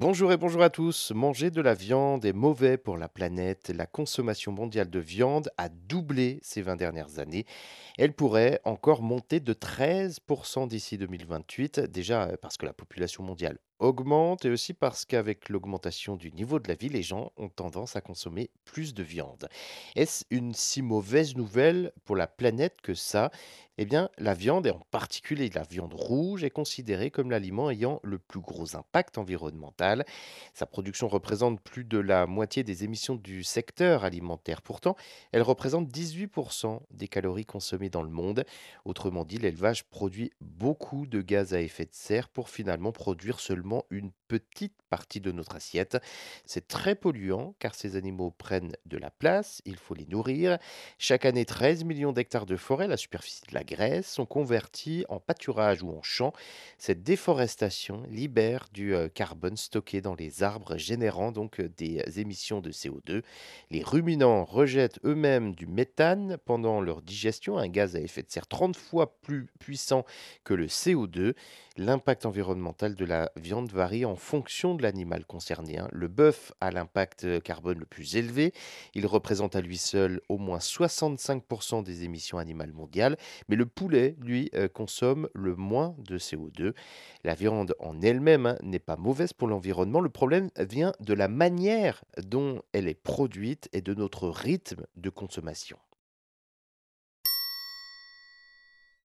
Bonjour et bonjour à tous. Manger de la viande est mauvais pour la planète. La consommation mondiale de viande a doublé ces 20 dernières années. Elle pourrait encore monter de 13% d'ici 2028, déjà parce que la population mondiale augmente et aussi parce qu'avec l'augmentation du niveau de la vie, les gens ont tendance à consommer plus de viande. Est-ce une si mauvaise nouvelle pour la planète que ça? Eh bien, la viande, et en particulier la viande rouge, est considérée comme l'aliment ayant le plus gros impact environnemental. Sa production représente plus de la moitié des émissions du secteur alimentaire. Pourtant, elle représente 18% des calories consommées dans le monde. Autrement dit, l'élevage produit beaucoup de gaz à effet de serre pour finalement produire seulement une petite partie de notre assiette. C'est très polluant car ces animaux prennent de la place, il faut les nourrir. Chaque année, 13 millions d'hectares de forêt, la superficie de la Grèce, sont convertis en pâturage ou en champs. Cette déforestation libère du euh, carbone stocké dans les arbres, générant donc euh, des émissions de CO2. Les ruminants rejettent eux-mêmes du méthane pendant leur digestion, un gaz à effet de serre 30 fois plus puissant que le CO2. L'impact environnemental de la viande varie en fonction de l'animal concerné. hein. Le bœuf a l'impact euh, carbone le plus élevé. Il représente à lui seul au moins 65% des émissions animales mondiales. Mais le poulet, lui, euh, consomme le moins de CO2. La viande en elle-même hein, n'est pas mauvaise pour l'environnement. Le problème vient de la manière dont elle est produite et de notre rythme de consommation.